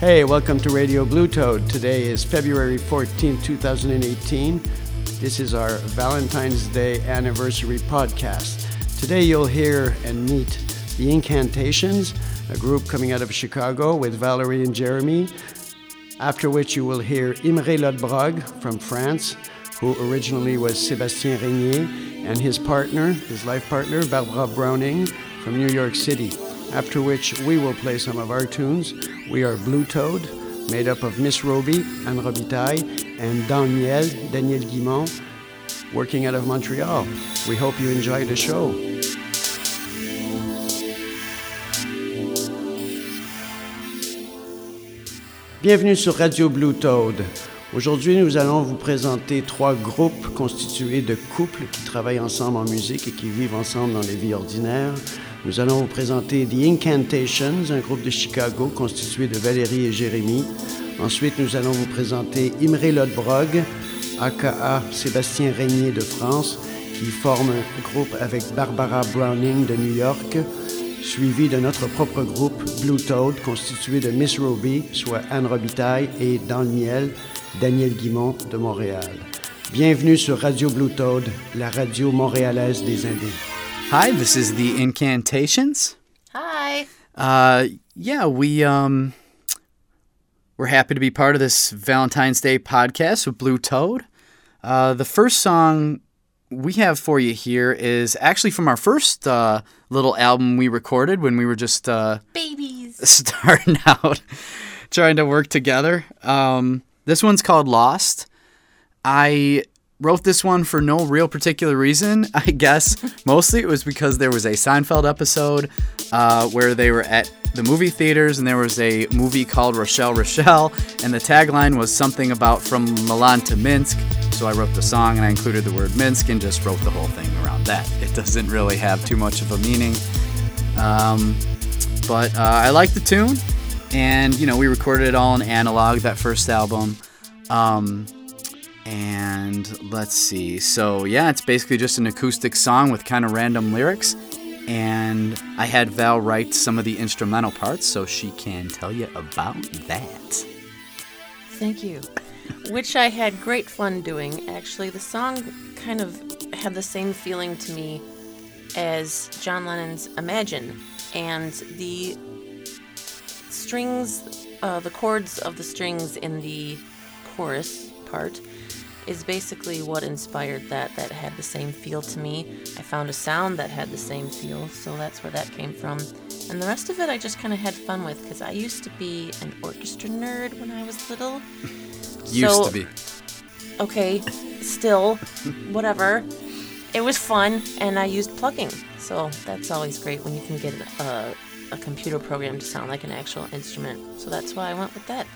Hey, welcome to Radio Blue Toad. Today is February 14, 2018. This is our Valentine's Day anniversary podcast. Today you'll hear and meet the Incantations, a group coming out of Chicago with Valerie and Jeremy. After which you will hear Imre Lodbrog from France, who originally was Sébastien Régnier, and his partner, his life partner, Barbara Browning from New York City. After which we will play some of our tunes. We are Blue Toad, made up of Miss Roby, Anne Robitaille, and Daniel, Daniel Guimont, working out of Montreal. We hope you enjoy the show. Bienvenue sur Radio Blue Toad. Aujourd'hui, nous allons vous présenter trois groupes constitués de couples qui travaillent ensemble en musique et qui vivent ensemble dans les vies ordinaires. Nous allons vous présenter The Incantations, un groupe de Chicago constitué de Valérie et Jérémy. Ensuite, nous allons vous présenter Imre Lodbrog, aka Sébastien Régnier de France, qui forme un groupe avec Barbara Browning de New York suivi de notre propre groupe Blue Toad, constitué de Miss Roby, soit Anne Robitaille, et dans le miel, Daniel Guimont de Montréal. Bienvenue sur Radio Blue Toad, la radio montréalaise des Indiens. Hi, this is the Incantations. Hi. Uh, yeah, we um, we're happy to be part of this Valentine's Day podcast with Blue Toad. Uh, the first song we have for you here is actually from our first uh, little album we recorded when we were just uh, Babies. starting out, trying to work together. Um, this one's called Lost. I wrote this one for no real particular reason. I guess mostly it was because there was a Seinfeld episode uh, where they were at the movie theaters and there was a movie called Rochelle Rochelle, and the tagline was something about from Milan to Minsk. So I wrote the song and I included the word Minsk and just wrote the whole thing around that. It doesn't really have too much of a meaning. Um, but uh, I like the tune, and you know, we recorded it all in analog, that first album. Um, and let's see. So, yeah, it's basically just an acoustic song with kind of random lyrics. And I had Val write some of the instrumental parts so she can tell you about that. Thank you. Which I had great fun doing. Actually, the song kind of had the same feeling to me as John Lennon's Imagine. And the strings, uh, the chords of the strings in the chorus part is basically what inspired that that had the same feel to me. I found a sound that had the same feel so that's where that came from. And the rest of it i just kind of had fun with because i used to be an orchestra nerd when i was little. Used So- to be. okay still whatever. It was fun and i used plugging. So that's always great when you can get a, a computer program to sound like an actual instrument. So that's why i went with that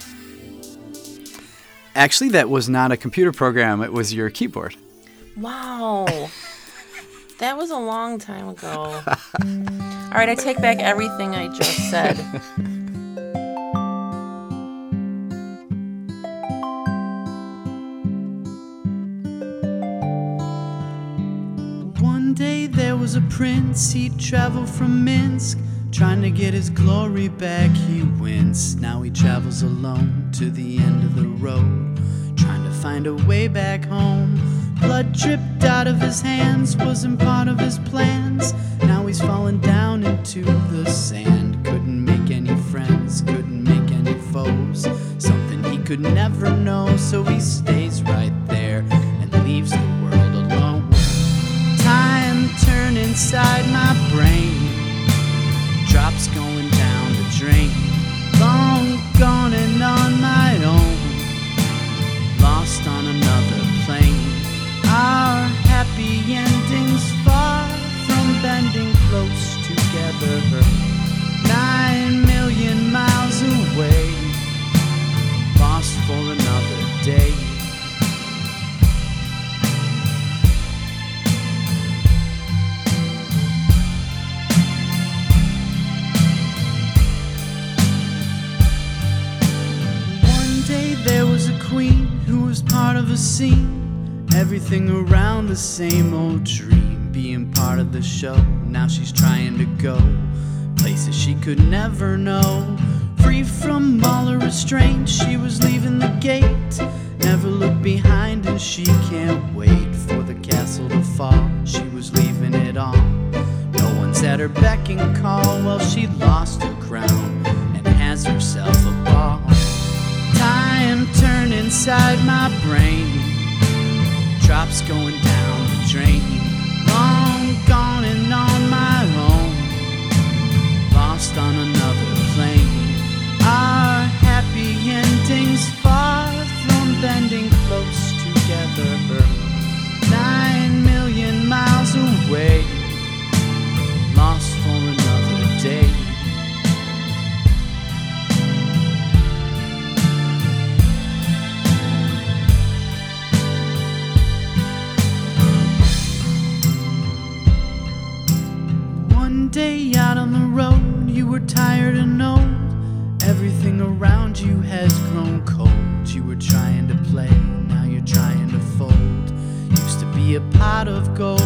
Actually, that was not a computer program, it was your keyboard. Wow. that was a long time ago. All right, I take back everything I just said. One day there was a prince, he traveled from Minsk. Trying to get his glory back, he winced. Now he travels alone to the end of the road, trying to find a way back home. Blood dripped out of his hands, wasn't part of his plans. Now he's fallen down into the sand. Couldn't make any friends, couldn't make any foes. Something he could never know, so he stays right there and leaves the world alone. Time turn inside my brain. Drops going Everything around the same old dream. Being part of the show, now she's trying to go places she could never know. Free from all her restraints, she was leaving the gate. Never looked behind, and she can't wait for the castle to fall. She was leaving it all. No one's at her beck and call. Well, she lost her crown and has herself a ball. Time turn inside my brain. Drops going down the drain. Long gone and on my own. Lost on another were tired and old. Everything around you has grown cold. You were trying to play, now you're trying to fold. Used to be a pot of gold,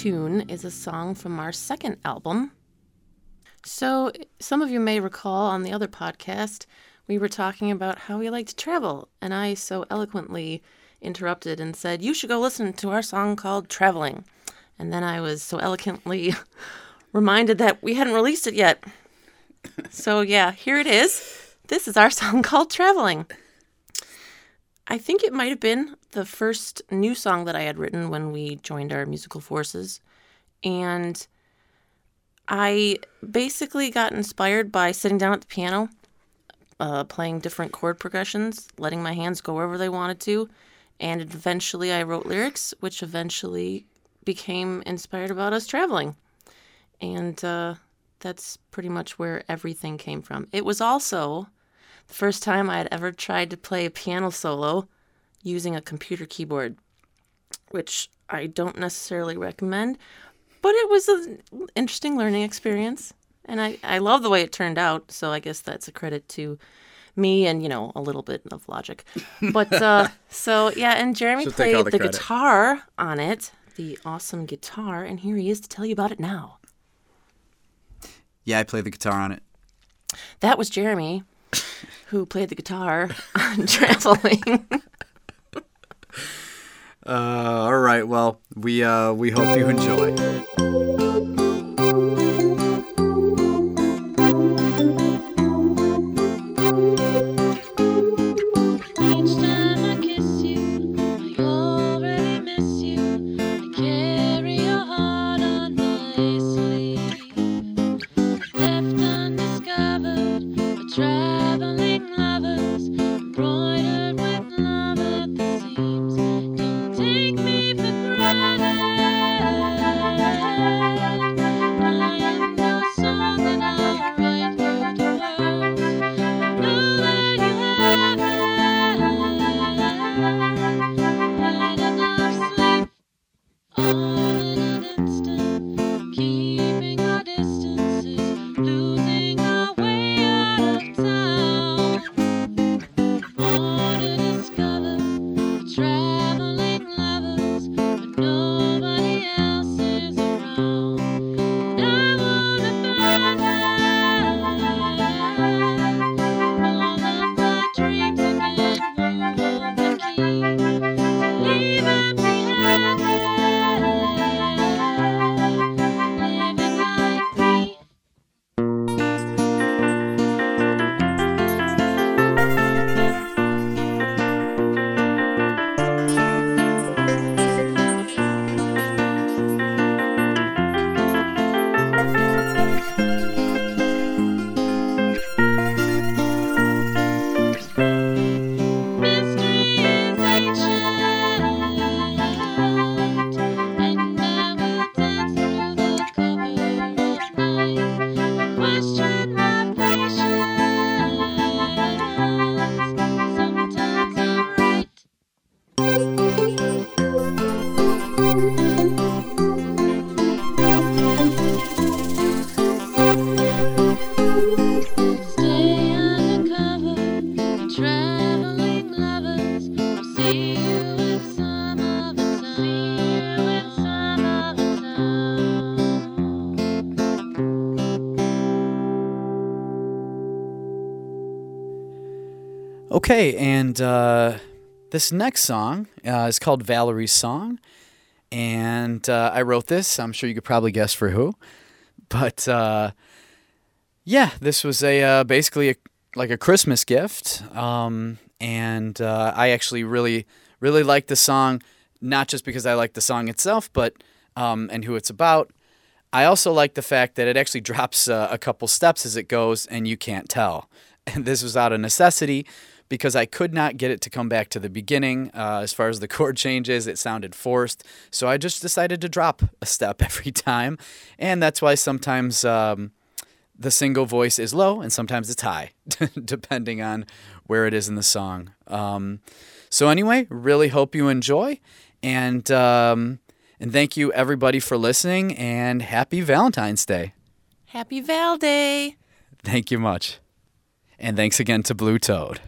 tune is a song from our second album. So, some of you may recall on the other podcast, we were talking about how we like to travel, and I so eloquently interrupted and said, You should go listen to our song called Traveling. And then I was so eloquently reminded that we hadn't released it yet. So, yeah, here it is. This is our song called Traveling. I think it might have been the first new song that I had written when we joined our musical forces. And I basically got inspired by sitting down at the piano, uh, playing different chord progressions, letting my hands go wherever they wanted to. And eventually I wrote lyrics, which eventually became inspired about us traveling. And uh, that's pretty much where everything came from. It was also the first time I had ever tried to play a piano solo using a computer keyboard, which I don't necessarily recommend, but it was an interesting learning experience. And I, I love the way it turned out, so I guess that's a credit to me and, you know, a little bit of logic. But uh, so, yeah, and Jeremy She'll played the the, guitar on it, the awesome guitar, and here he is to tell you about it now. Yeah, I play the guitar on it. That was Jeremy, who played the guitar on Traveling. Uh, all right. Well, we uh, we hope you enjoy. Okay, and uh, this next song uh, is called Valerie's Song. And uh, I wrote this. I'm sure you could probably guess for who. But uh, yeah, this was a uh, basically a, like a Christmas gift. Um, and uh, I actually really, really like the song, not just because I like the song itself, but um, and who it's about. I also like the fact that it actually drops a couple steps as it goes, and you can't tell. And this was out of necessity because I could not get it to come back to the beginning. Uh, as far as the chord changes, it sounded forced. So I just decided to drop a step every time. And that's why sometimes um, the single voice is low and sometimes it's high, depending on where it is in the song. Um, so, anyway, really hope you enjoy. And, um, and thank you, everybody, for listening. And happy Valentine's Day. Happy Val Day! Thank you much. And thanks again to Blue Toad.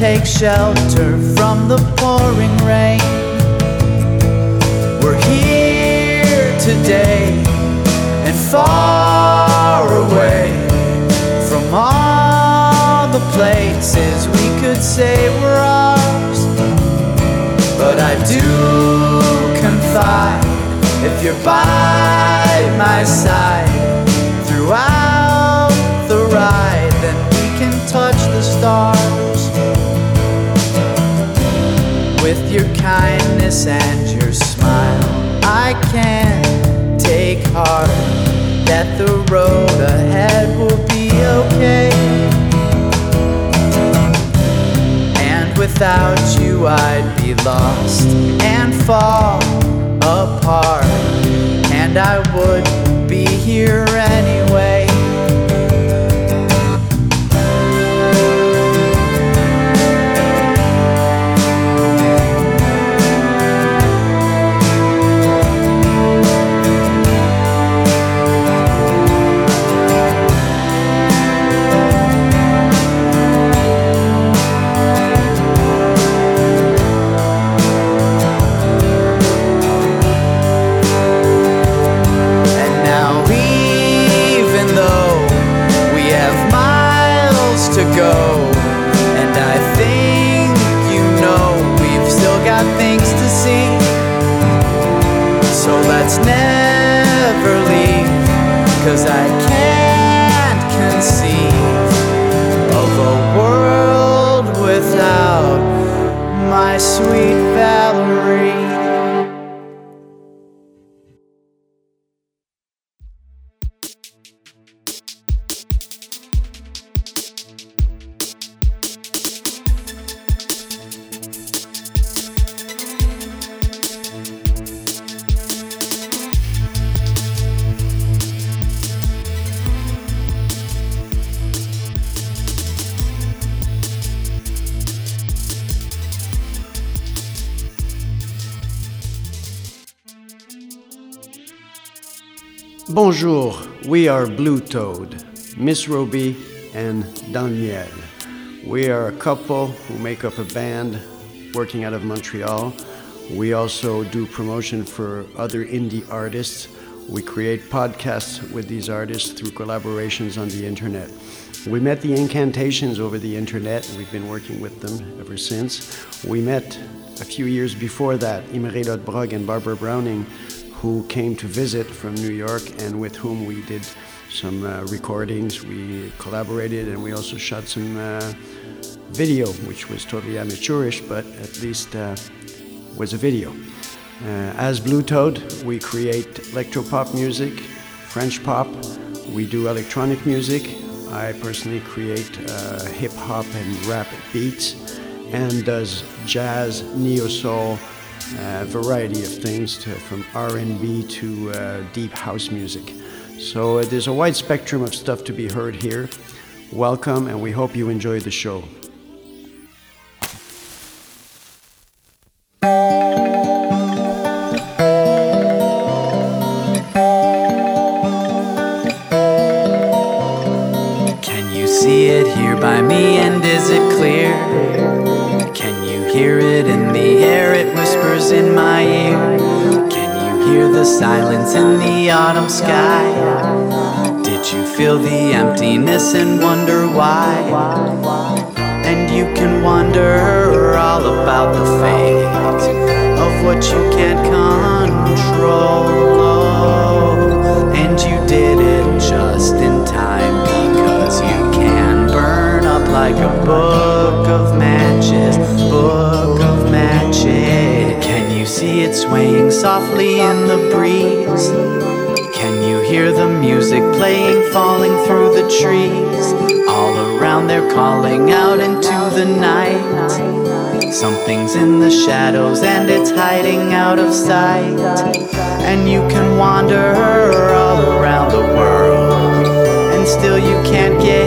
Take shelter from the pouring rain. We're here today and far away from all the places we could say were ours. But I do confide if you're by my side throughout the ride, then we can touch the stars kindness and your smile. I can take heart that the road ahead will be okay. And without you, I'd be lost and fall apart. And I would be here anyway. Are Blue Toad, Miss Roby and Daniel. We are a couple who make up a band working out of Montreal. We also do promotion for other indie artists. We create podcasts with these artists through collaborations on the internet. We met the Incantations over the internet. And we've been working with them ever since. We met a few years before that Imre Lodbrog and Barbara Browning, who came to visit from New York and with whom we did some uh, recordings. We collaborated and we also shot some uh, video, which was totally amateurish, but at least uh, was a video. Uh, as Blue Toad, we create electropop music, French pop. We do electronic music. I personally create uh, hip hop and rap beats, and does jazz, neo soul, uh, variety of things to, from R&B to uh, deep house music. So uh, there's a wide spectrum of stuff to be heard here. Welcome, and we hope you enjoy the show. It swaying softly in the breeze? Can you hear the music playing, falling through the trees? All around they're calling out into the night. Something's in the shadows and it's hiding out of sight. And you can wander all around the world, and still you can't get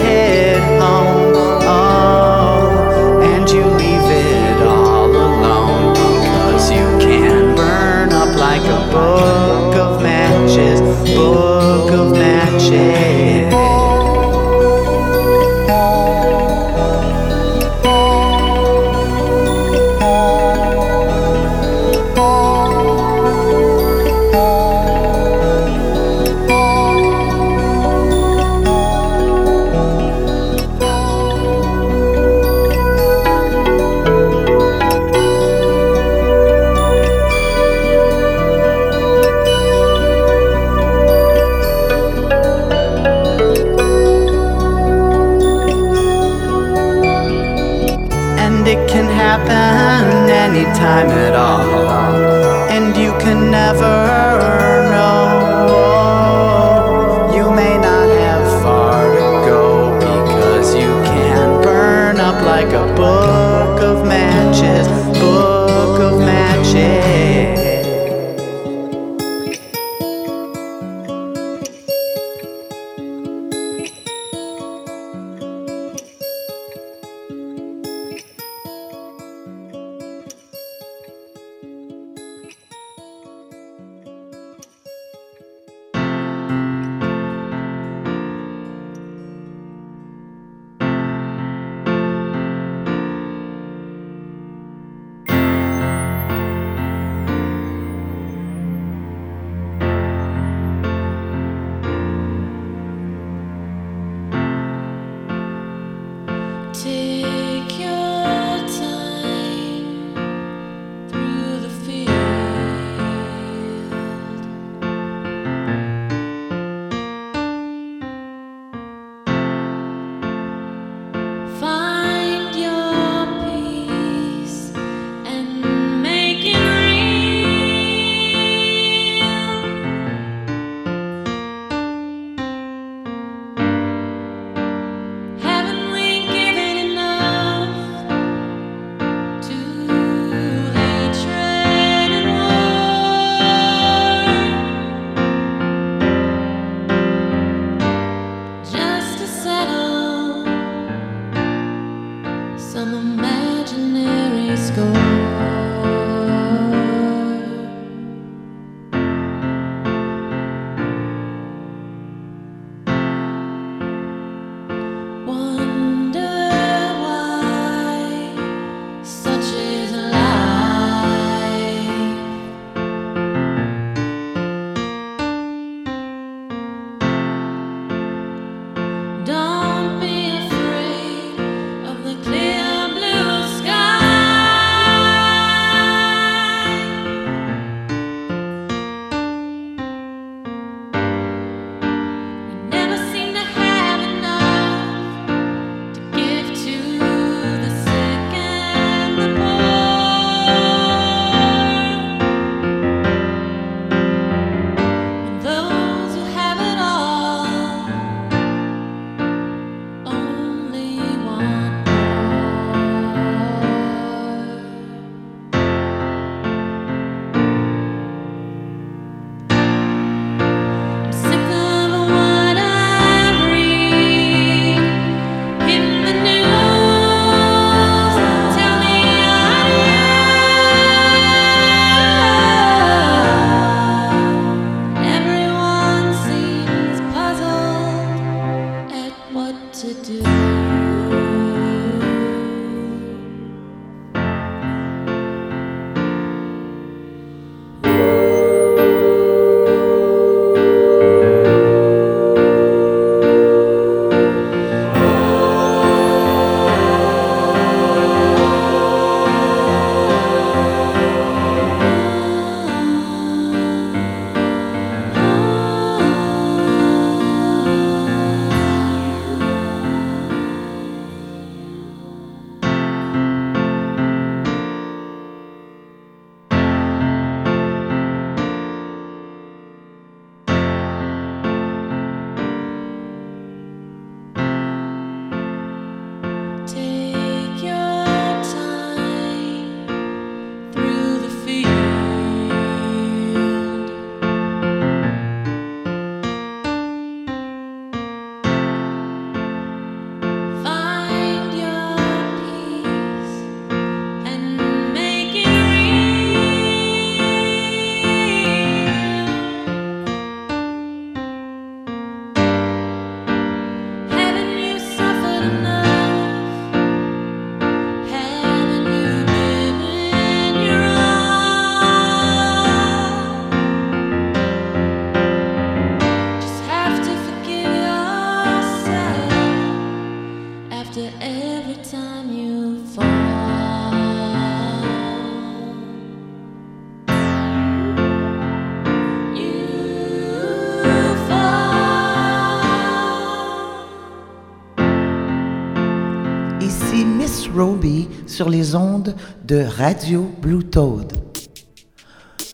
sur les ondes de Radio Blue Toad.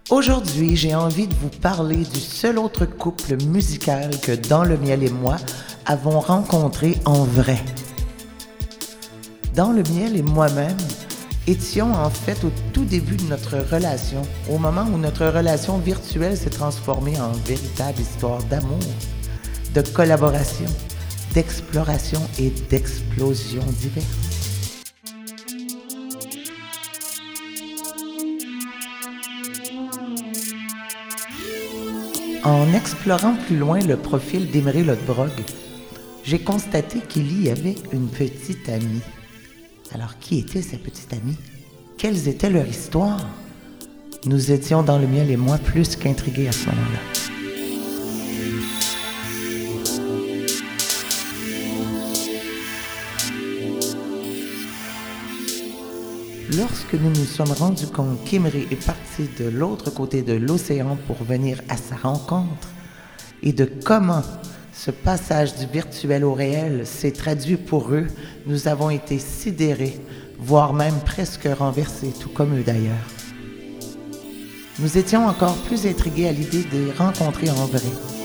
Aujourd'hui, j'ai envie de vous parler du seul autre couple musical que Dans le miel et moi avons rencontré en vrai. Dans le miel et moi-même étions en fait au tout début de notre relation, au moment où notre relation virtuelle s'est transformée en véritable histoire d'amour, de collaboration, d'exploration et d'explosion diverses. En explorant plus loin le profil d'Emery Lodbrog, j'ai constaté qu'il y avait une petite amie. Alors, qui était sa petite amie? Quelles étaient leurs histoires? Nous étions dans le miel et moi plus qu'intrigués à ce moment-là. Lorsque nous nous sommes rendus compte qu'Emery est parti de l'autre côté de l'océan pour venir à sa rencontre et de comment ce passage du virtuel au réel s'est traduit pour eux, nous avons été sidérés, voire même presque renversés, tout comme eux d'ailleurs. Nous étions encore plus intrigués à l'idée de les rencontrer en vrai.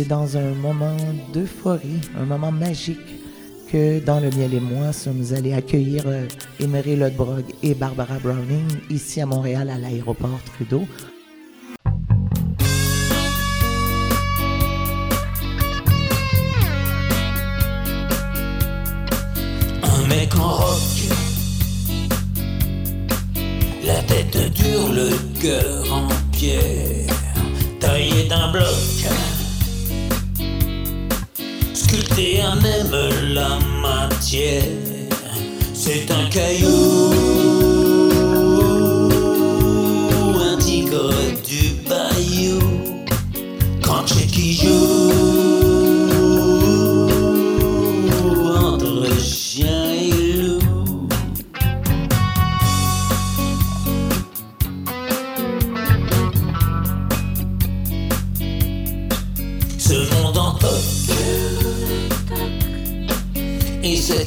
C'est dans un moment d'euphorie, un moment magique, que dans le miel et moi sommes allés accueillir euh, Emery Lodbrog et Barbara Browning ici à Montréal à l'aéroport Trudeau. Un mec en rock, la tête dure, le cœur en pierre, taillé d'un bloc, sculpté un aime la matière, c'est un caillou, un tigre du bayou, quand c'est qui joue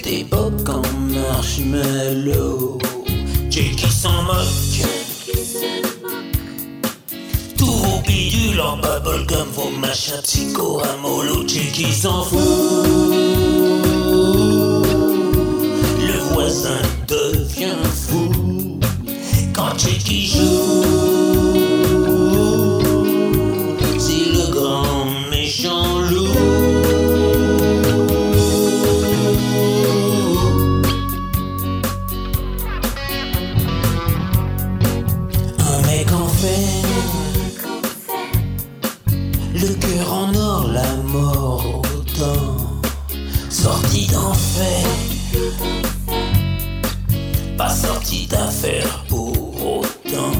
cette époque en marshmallow. Jackie s'en moque. Tous vos bidules en bubblegum, vos machins psycho à mollo, Jackie s'en fout. Le voisin devient fou quand Jackie joue. Le cœur en or, la mort autant, sorti d'enfer, pas sorti d'affaire pour autant,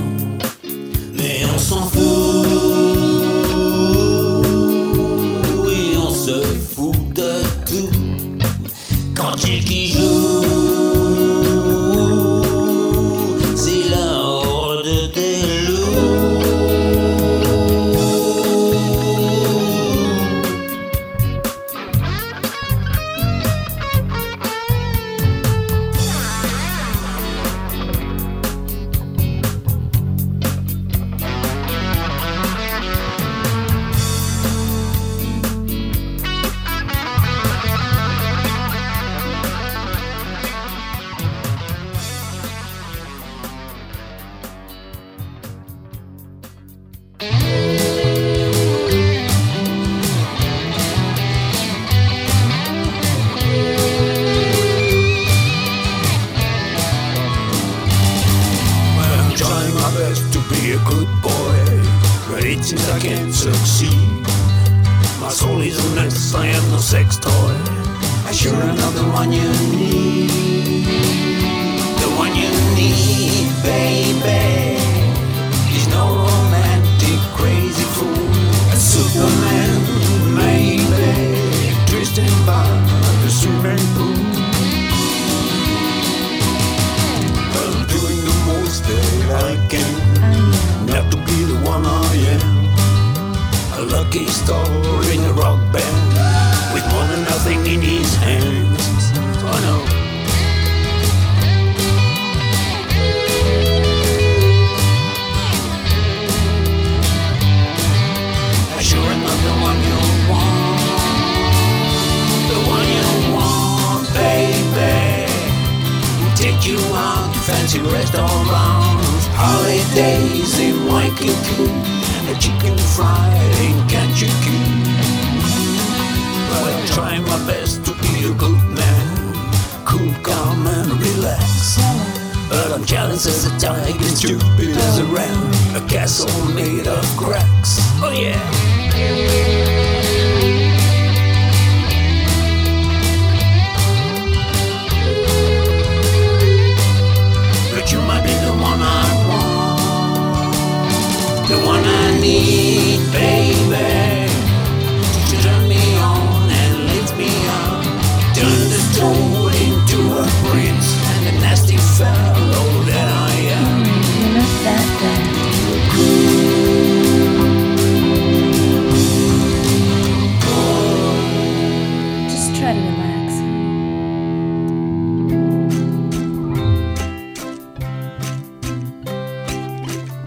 You want, fancy restaurants, holidays in Waikiki, a chicken fried in Kentucky. But I'm trying my best to be a good man, cool, calm, and relax. But I'm jealous as a tiger, stupid as a ram, a castle made of cracks. Oh yeah. One I need, baby. To turn me on and lift me up, turn the toad into a prince and a nasty fellow that I am. Oh, You're not that bad. Just try to relax.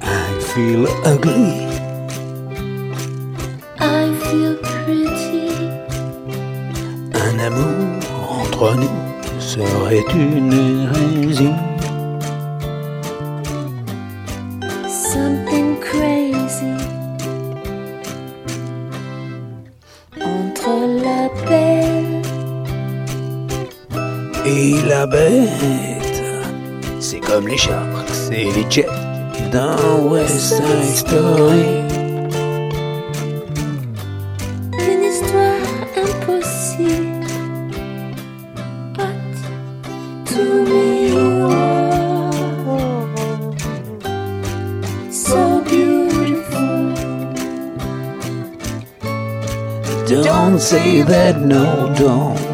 I feel ugly. Entre nous serait une hérésie. Something crazy. Entre la belle Et la bête, c'est comme les sharks et les jets dans West Side Story. That, no, don't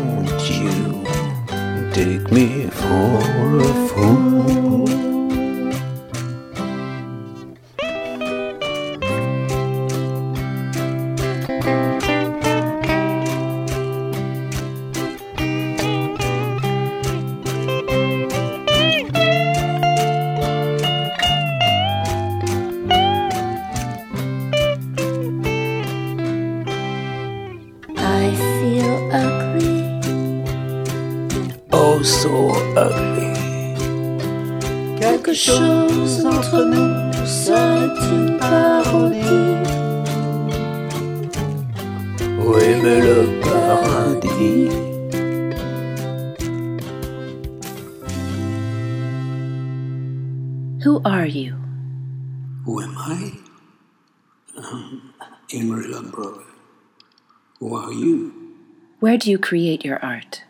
do you create your art?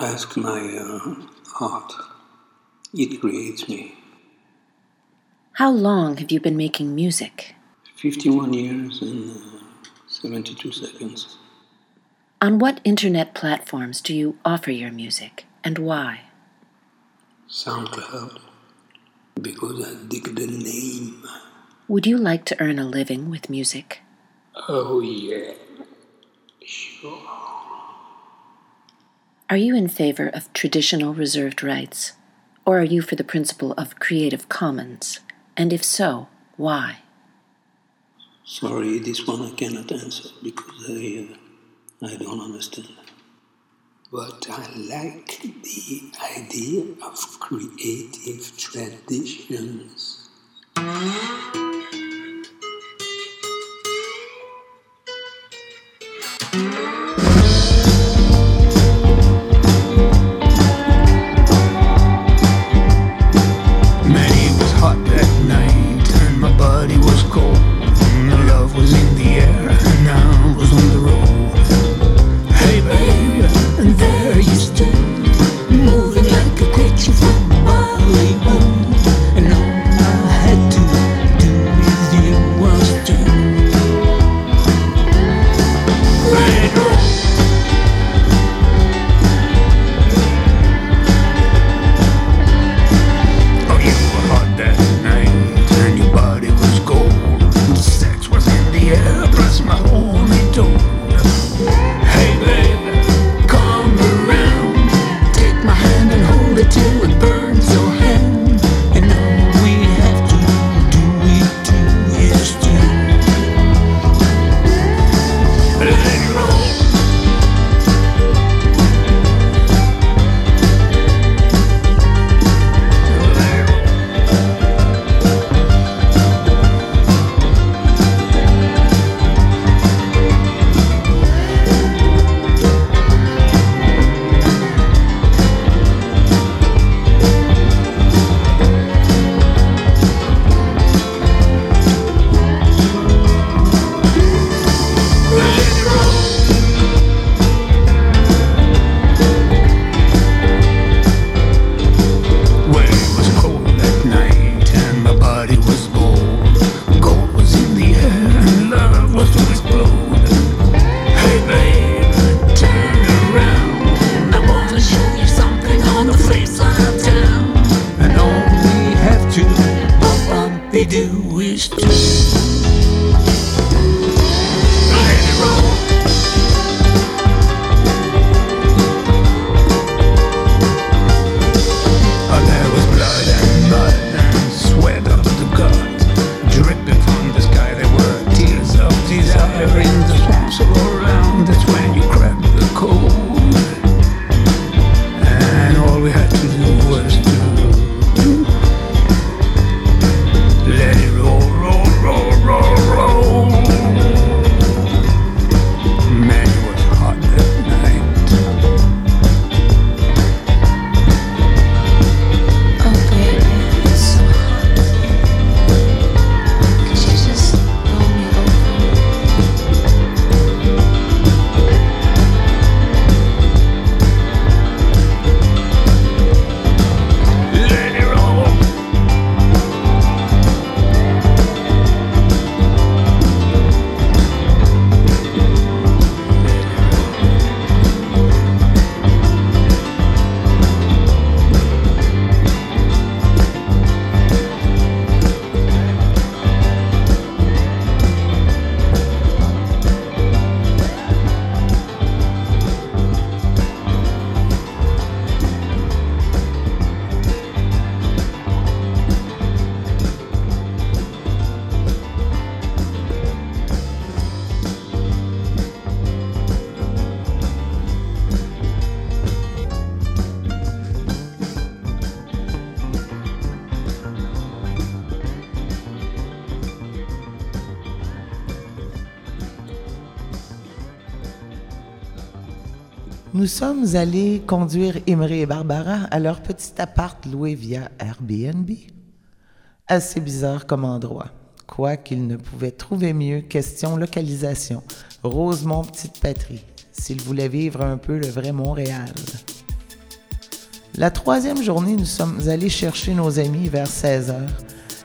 Ask my uh, heart. It creates me. How long have you been making music? 51 years and uh, 72 seconds. On what internet platforms do you offer your music and why? SoundCloud. Because I dig the name. Would you like to earn a living with music? Oh, yeah. Sure. Are you in favor of traditional reserved rights? Or are you for the principle of Creative Commons? And if so, why? Sorry, this one I cannot answer because I, uh, I don't understand. But I like the idea of creative traditions. Nous sommes allés conduire Imri et Barbara à leur petit appart loué via Airbnb. Assez bizarre comme endroit. Quoiqu'ils ne pouvaient trouver mieux, question localisation. Rosemont, petite patrie. S'ils voulaient vivre un peu le vrai Montréal. La troisième journée, nous sommes allés chercher nos amis vers 16 heures.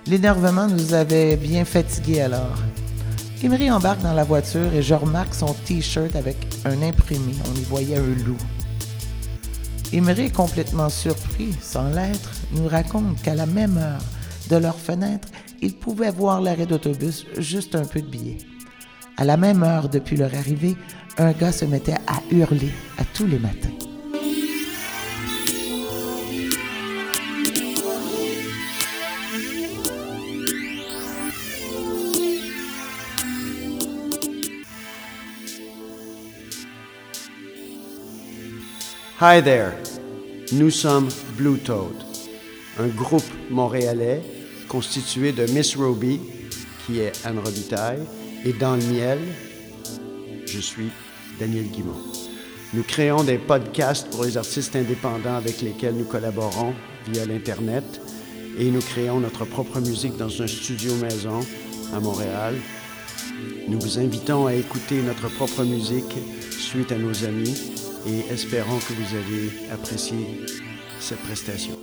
L'énervement nous avait bien fatigués alors. Imri embarque dans la voiture et je remarque son t-shirt avec un imprimé. On y voyait un loup. Imri, complètement surpris, sans l'être, nous raconte qu'à la même heure de leur fenêtre, ils pouvaient voir l'arrêt d'autobus juste un peu de billets. À la même heure, depuis leur arrivée, un gars se mettait à hurler à tous les matins. Hi there, nous sommes Blue Toad, un groupe montréalais constitué de Miss Roby, qui est Anne Robitaille, et dans le miel, je suis Daniel Guimont. Nous créons des podcasts pour les artistes indépendants avec lesquels nous collaborons via l'Internet et nous créons notre propre musique dans un studio maison à Montréal. Nous vous invitons à écouter notre propre musique suite à nos amis et espérons que vous allez apprécier cette prestation.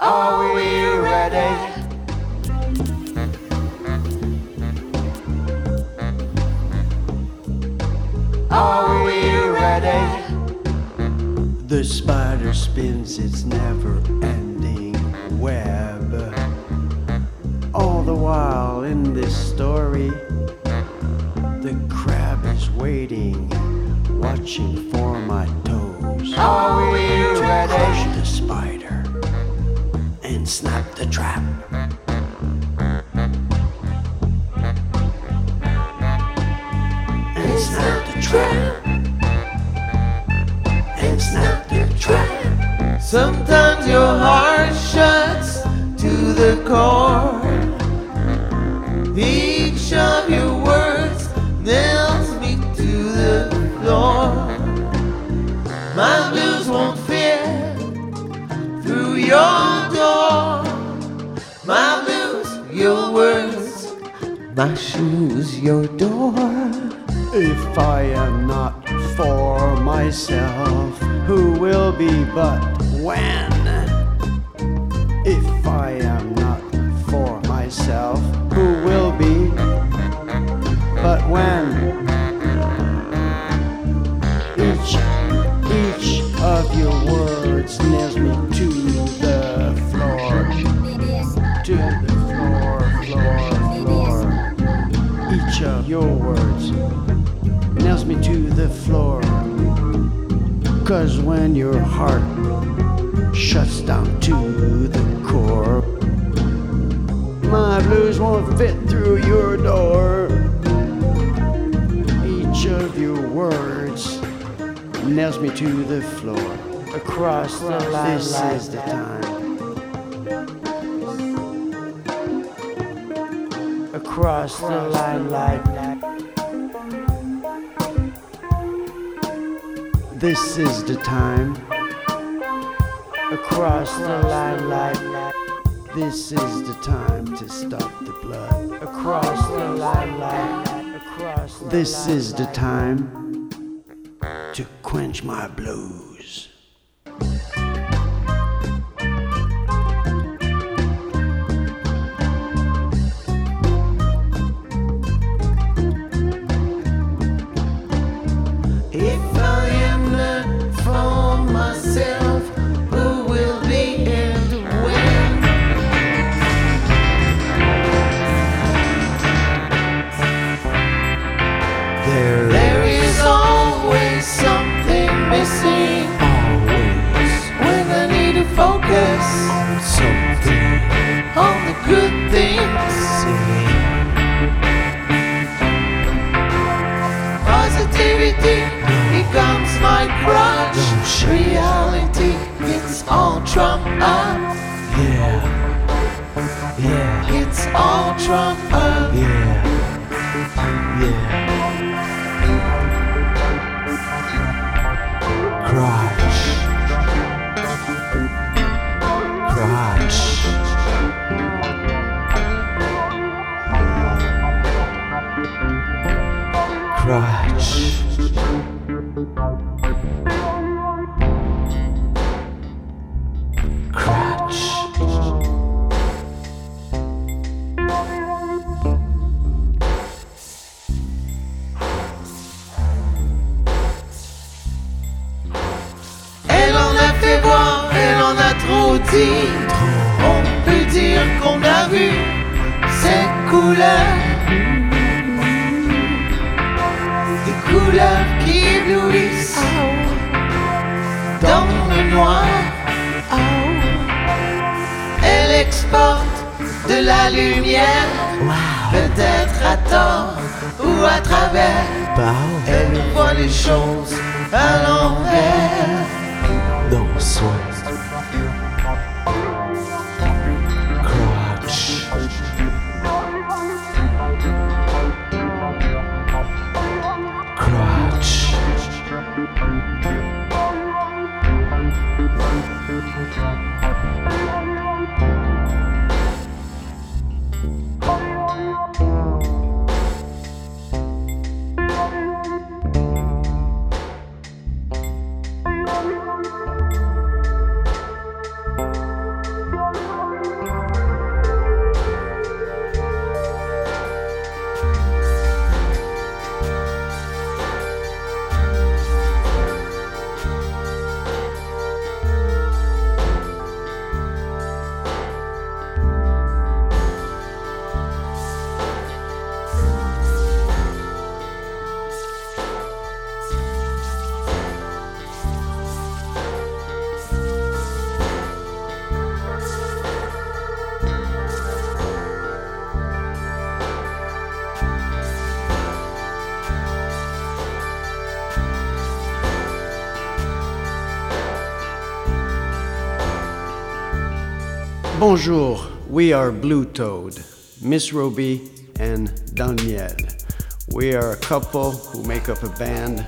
Are we ready? Are we ready? The spider spins its never who will be but this is the time. Across the line, like This is the time. Across the line, like This is the time to stop the blood. Across the line, like Across the This is the time to quench my blues. Bonjour, we are Blue Toad, Miss Roby and Daniel. We are a couple who make up a band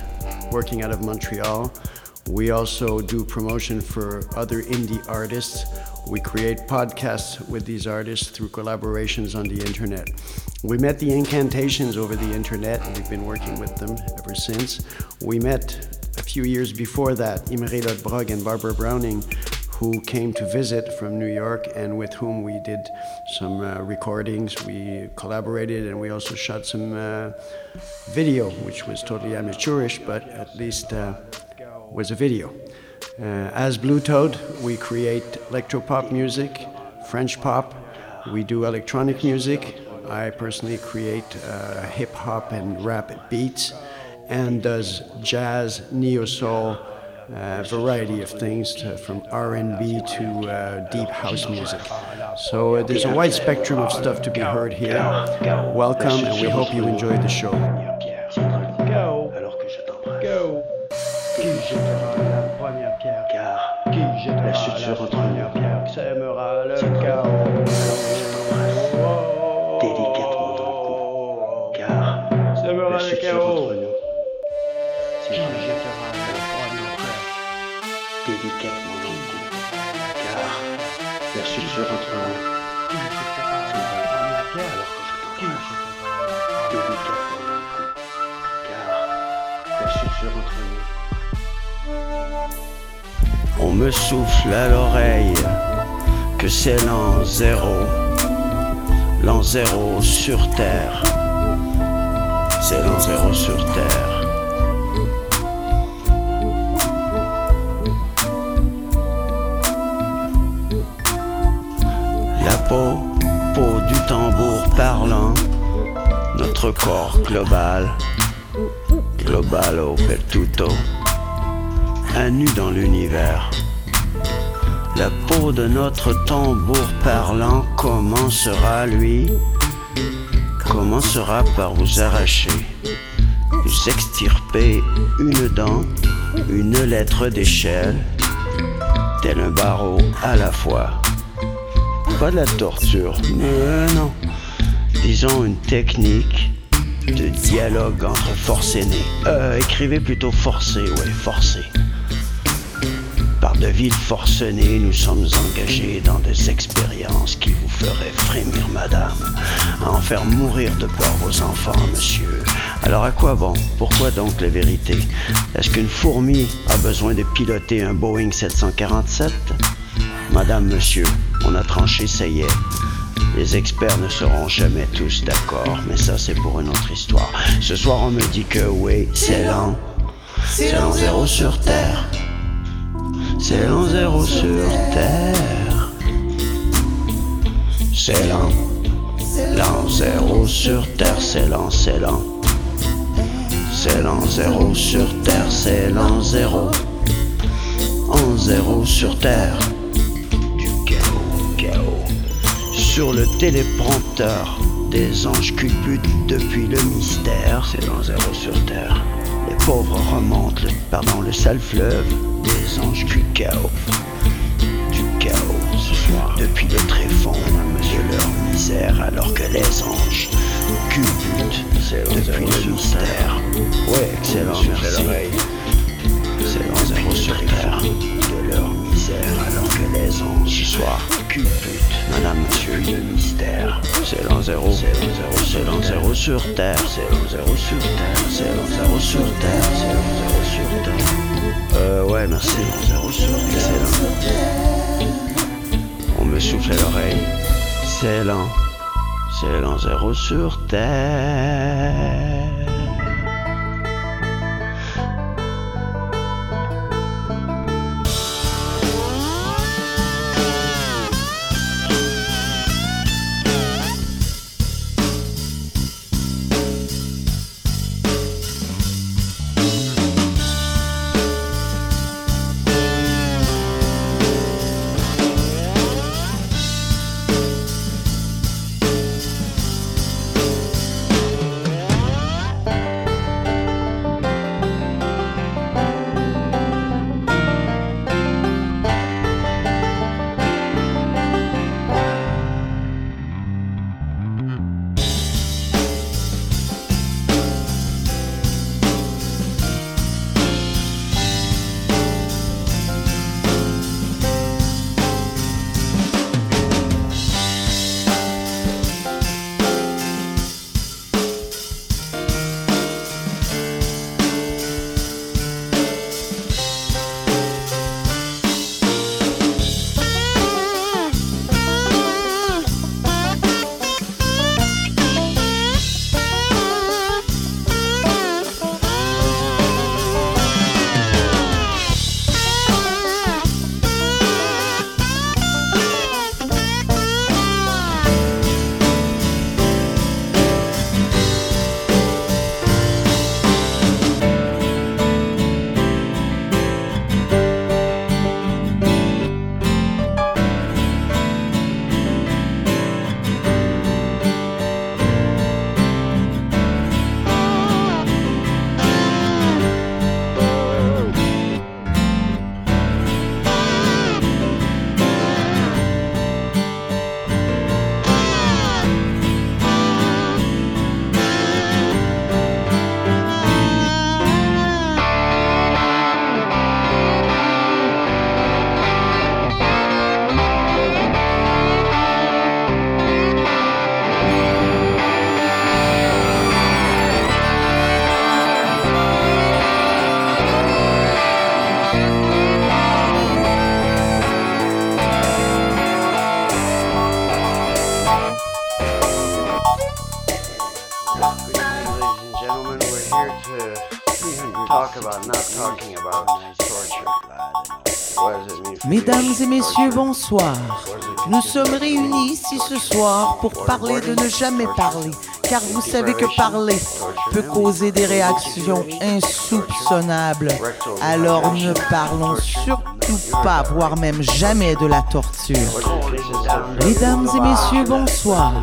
working out of Montreal. We also do promotion for other indie artists. We create podcasts with these artists through collaborations on the internet. We met the Incantations over the internet and we've been working with them ever since. We met a few years before that Imre Lodbrog and Barbara Browning who came to visit from New York and with whom we did some uh, recordings. We collaborated and we also shot some uh, video, which was totally amateurish, but at least uh, was a video. Uh, as Blue Toad, we create electropop music, French pop. We do electronic music, I personally create uh, hip hop and rap beats and does jazz, neo soul, uh, variety of things to, from R&B to uh, deep house music. So uh, there's a wide spectrum of stuff to be heard here. Welcome, and we hope you enjoy the show. Qui jettera la première pierre qui jettera la première pierre Sèmera le chaos. Me souffle à l'oreille que c'est l'an zéro, l'an zéro sur terre, c'est l'an zéro sur terre. La peau, peau du tambour parlant, notre corps global, globalo per tutto un nu dans l'univers. La peau de notre tambour parlant commencera, lui, commencera par vous arracher, vous extirper une dent, une lettre d'échelle, tel un barreau à la fois. Pas de la torture, mais non. Disons une technique de dialogue entre forcenés. Euh, écrivez plutôt forcé, ouais, forcé. De villes forcenées, nous sommes engagés dans des expériences qui vous feraient frémir, madame, à en faire mourir de peur vos enfants, monsieur. Alors à quoi bon? Pourquoi donc la vérité? Est-ce qu'une fourmi a besoin de piloter un Boeing 747 Madame, monsieur, on a tranché, ça y est. Les experts ne seront jamais tous d'accord, mais ça c'est pour une autre histoire. Ce soir on me dit que oui, c'est lent. C'est l'an zéro sur Terre. C'est l'an zéro sur Terre. C'est lent. L'an zéro sur Terre, c'est lent, c'est lent. C'est l'an zéro sur Terre, c'est l'an zéro. En zéro sur Terre. Du chaos, chaos. Sur le téléprompteur des anges culbutent depuis le mystère. C'est l'an zéro sur Terre. Les pauvres remontent, le, pardon, le sale fleuve des anges du chaos. Du chaos ce soir. Depuis le tréfonds de leur misère, alors que les anges culbutent depuis le mystère. Ouais, excellent, merci. Zéro sur Terre. De leur misère, alors que les anges ce soir culbutent. Madame, mystère. C'est l'an zéro. C'est l'an zéro. C'est l'an zéro sur Terre. C'est l'an zéro sur Terre. C'est l'an zéro sur Terre. C'est l'an zéro sur Terre. Euh, ouais, merci. L'an zéro sur Terre. On me souffle à l'oreille. C'est l'an. C'est l'an zéro sur Terre. Nous sommes réunis ici ce soir pour parler de ne jamais parler, car vous savez que parler peut causer des réactions insoupçonnables. Alors ne parlons surtout pas, voire même jamais de la torture. Mesdames et messieurs, bonsoir.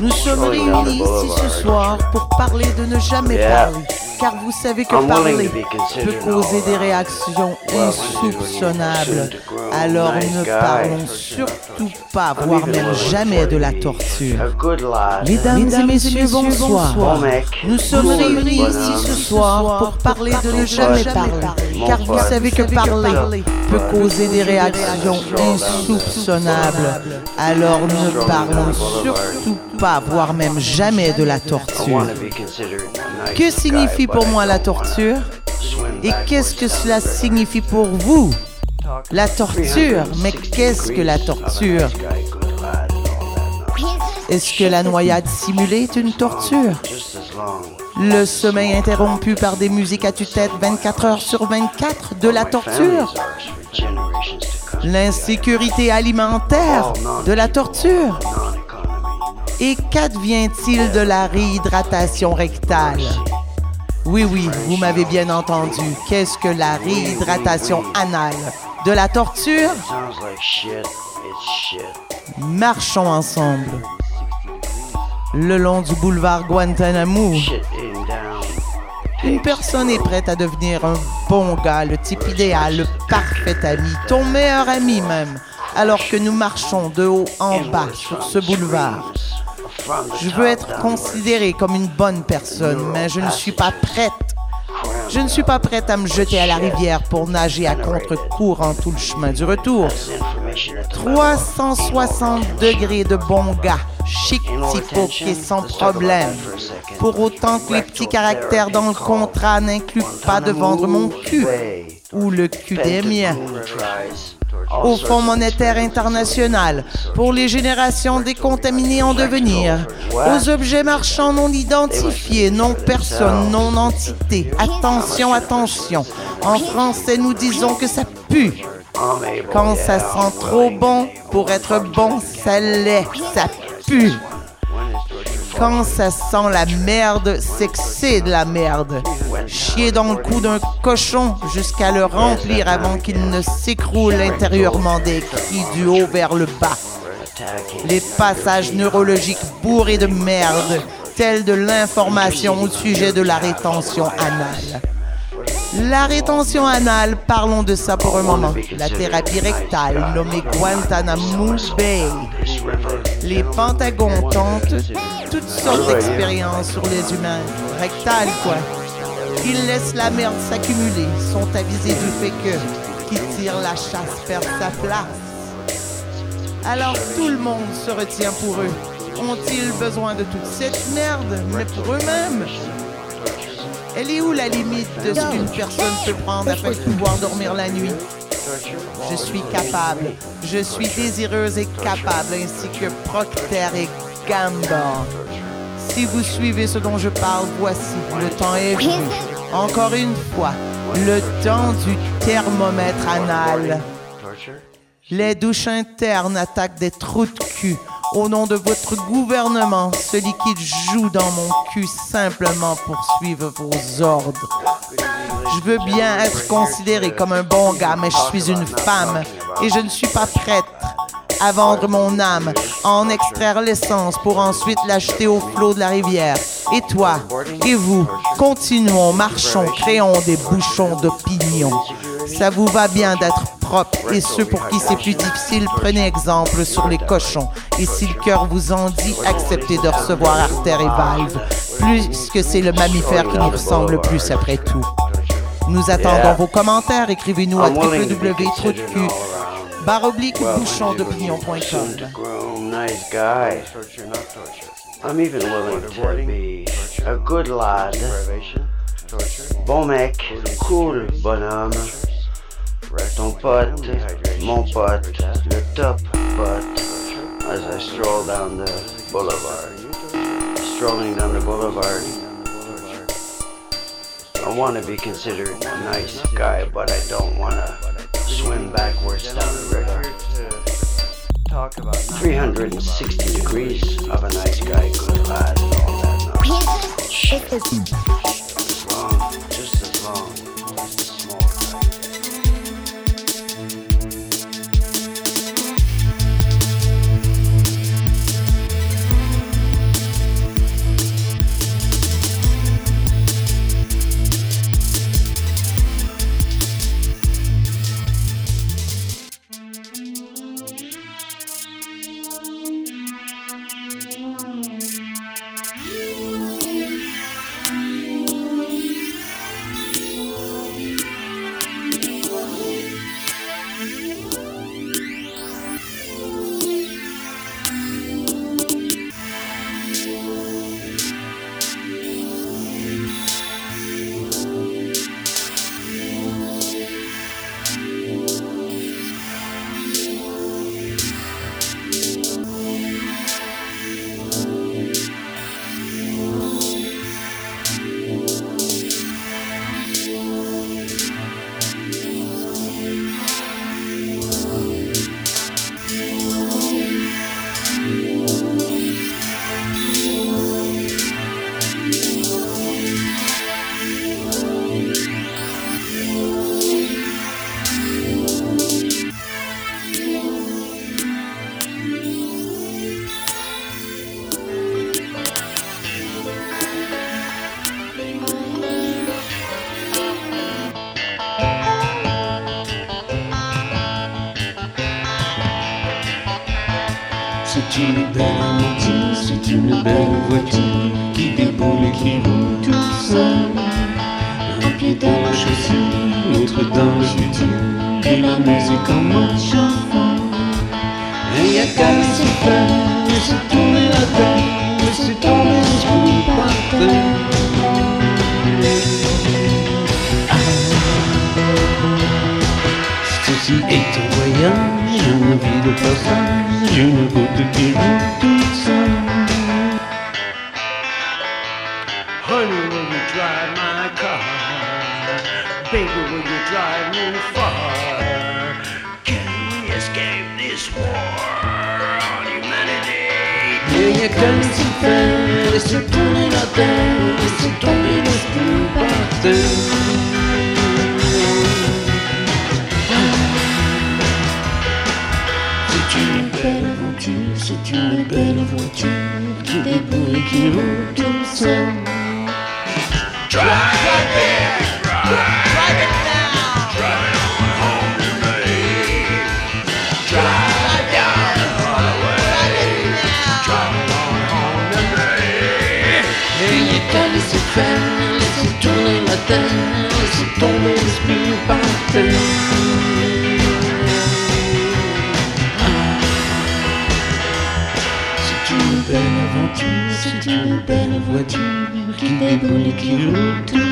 Nous sommes réunis ici ce soir pour parler de ne jamais parler, car vous savez que parler peut causer des réactions insoupçonnables. Alors ne parlons surtout pas, voire même jamais de la torture. Mesdames et messieurs, bonsoir. Nous sommes réunis ici ce soir pour parler de ne jamais parler, car vous savez que parler peut causer des réactions insoupçonnables. Alors ne parlons surtout pas, voire même jamais de la torture. Que signifie pour moi la torture? Et qu'est-ce que cela signifie pour vous? La torture, mais qu'est-ce que la torture? Est-ce que la noyade simulée est une torture? Le sommeil interrompu par des musiques à tue-tête 24 heures sur 24 de la torture? L'insécurité alimentaire de la torture? Et qu'advient-il de la réhydratation rectale? Oui, oui, vous m'avez bien entendu. Qu'est-ce que la réhydratation anale? De la torture. Marchons ensemble. Le long du boulevard Guantanamo, une personne est prête à devenir un bon gars, le type idéal, le parfait ami, ton meilleur ami même, alors que nous marchons de haut en bas sur ce boulevard. Je veux être considérée comme une bonne personne, mais je ne suis pas prête. Je ne suis pas prête à me jeter à la rivière pour nager à contre-courant tout le chemin du retour. This information at the 360 degrés de bon gars, chic et sans problème. Pour autant que les petits caractères dans le contrat n'incluent pas de vendre mon cul ou le cul des miens. Au Fonds monétaire international, pour les générations décontaminées en devenir, aux objets marchands non identifiés, non personnes, non entités. Attention, attention. En français, nous disons que ça pue. Quand ça sent trop bon, pour être bon, ça l'est. Ça pue. Quand ça sent la merde, c'est que c'est de la merde. Chier dans le cou d'un cochon jusqu'à le remplir avant qu'il ne s'écroule intérieurement des cris du haut vers le bas. Les passages neurologiques bourrés de merde, tels de l'information au sujet de la rétention anale. La rétention anale, parlons de ça pour un moment. La thérapie rectale, nommée Guantanamo Bay. Les pentagons tentent toutes sortes d'expériences sur les humains. Rectales, quoi. Ils laissent la merde s'accumuler, sont avisés du fait que qui tire la chasse perd sa place. Alors tout le monde se retient pour eux. Ont-ils besoin de toute cette merde, mais pour eux-mêmes Elle est où la limite de ce qu'une personne peut prendre afin de pouvoir dormir la nuit? Je suis capable, je suis désireuse et capable, ainsi que Procter et Gamble. Si vous suivez ce dont je parle, voici, le temps est venu. Encore une fois, le temps du thermomètre anal. Les douches internes attaquent des trous de cul. Au nom de votre gouvernement, ce liquide joue dans mon cul simplement pour suivre vos ordres. Je veux bien être considéré comme un bon gars, mais je suis une femme et je ne suis pas prête à vendre mon âme, à en extraire l'essence pour ensuite l'acheter au flot de la rivière. Et toi, et vous, continuons, marchons, créons des bouchons d'opinion. Ça vous va bien d'être propre et ceux pour qui c'est plus difficile, prenez exemple sur les cochons. Et si le cœur vous en dit, acceptez de recevoir artère et valve, puisque c'est le mammifère qui nous ressemble le plus après tout. Nous attendons vos commentaires. Écrivez-nous à www.trou-de-cul barre oblique bouchondopinion.com. groom, nice guy. I'm even willing to be a good lad. Bon mec, cool bonhomme. Don't put more butt top up as I stroll down the boulevard. Strolling down the boulevard. I want to be considered a nice guy, but I don't want to swim backwards down the river. 360 degrees of a nice guy, good lad, and all that nonsense. je peux. C'est une belle aventure, c'est une belle voiture qui déboule et qui roule tout.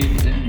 made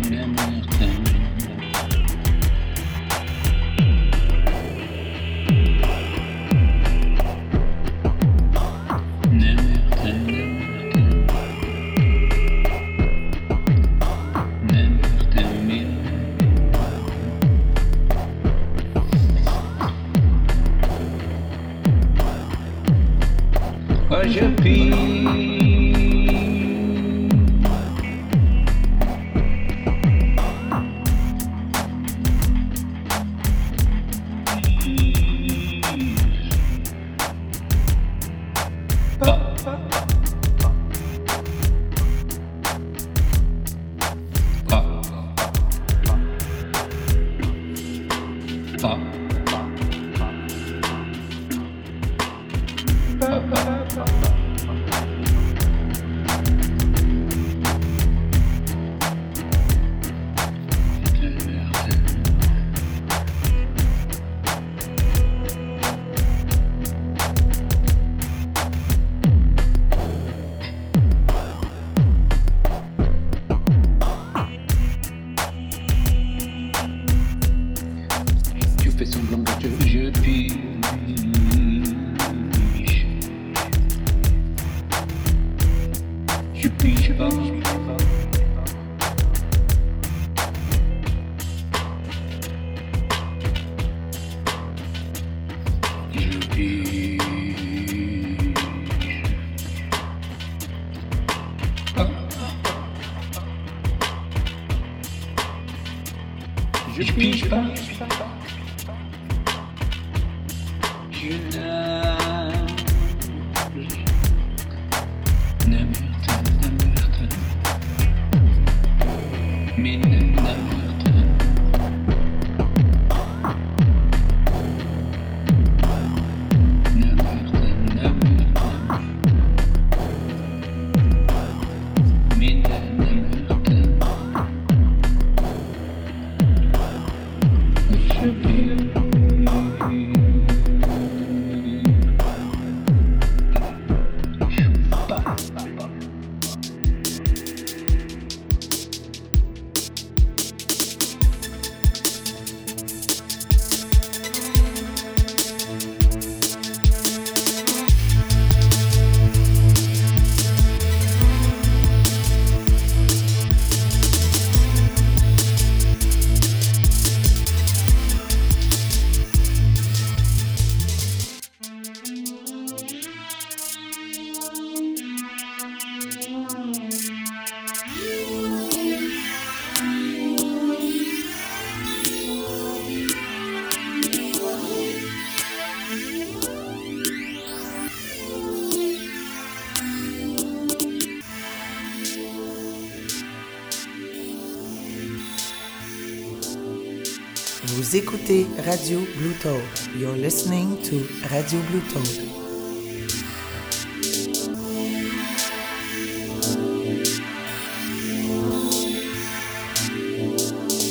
écoutez Radio Blue Toad. You're listening to Radio Blue Toad.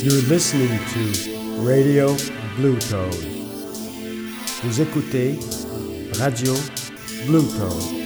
You're listening to Radio Blue. Vous écoutez Radio Blue.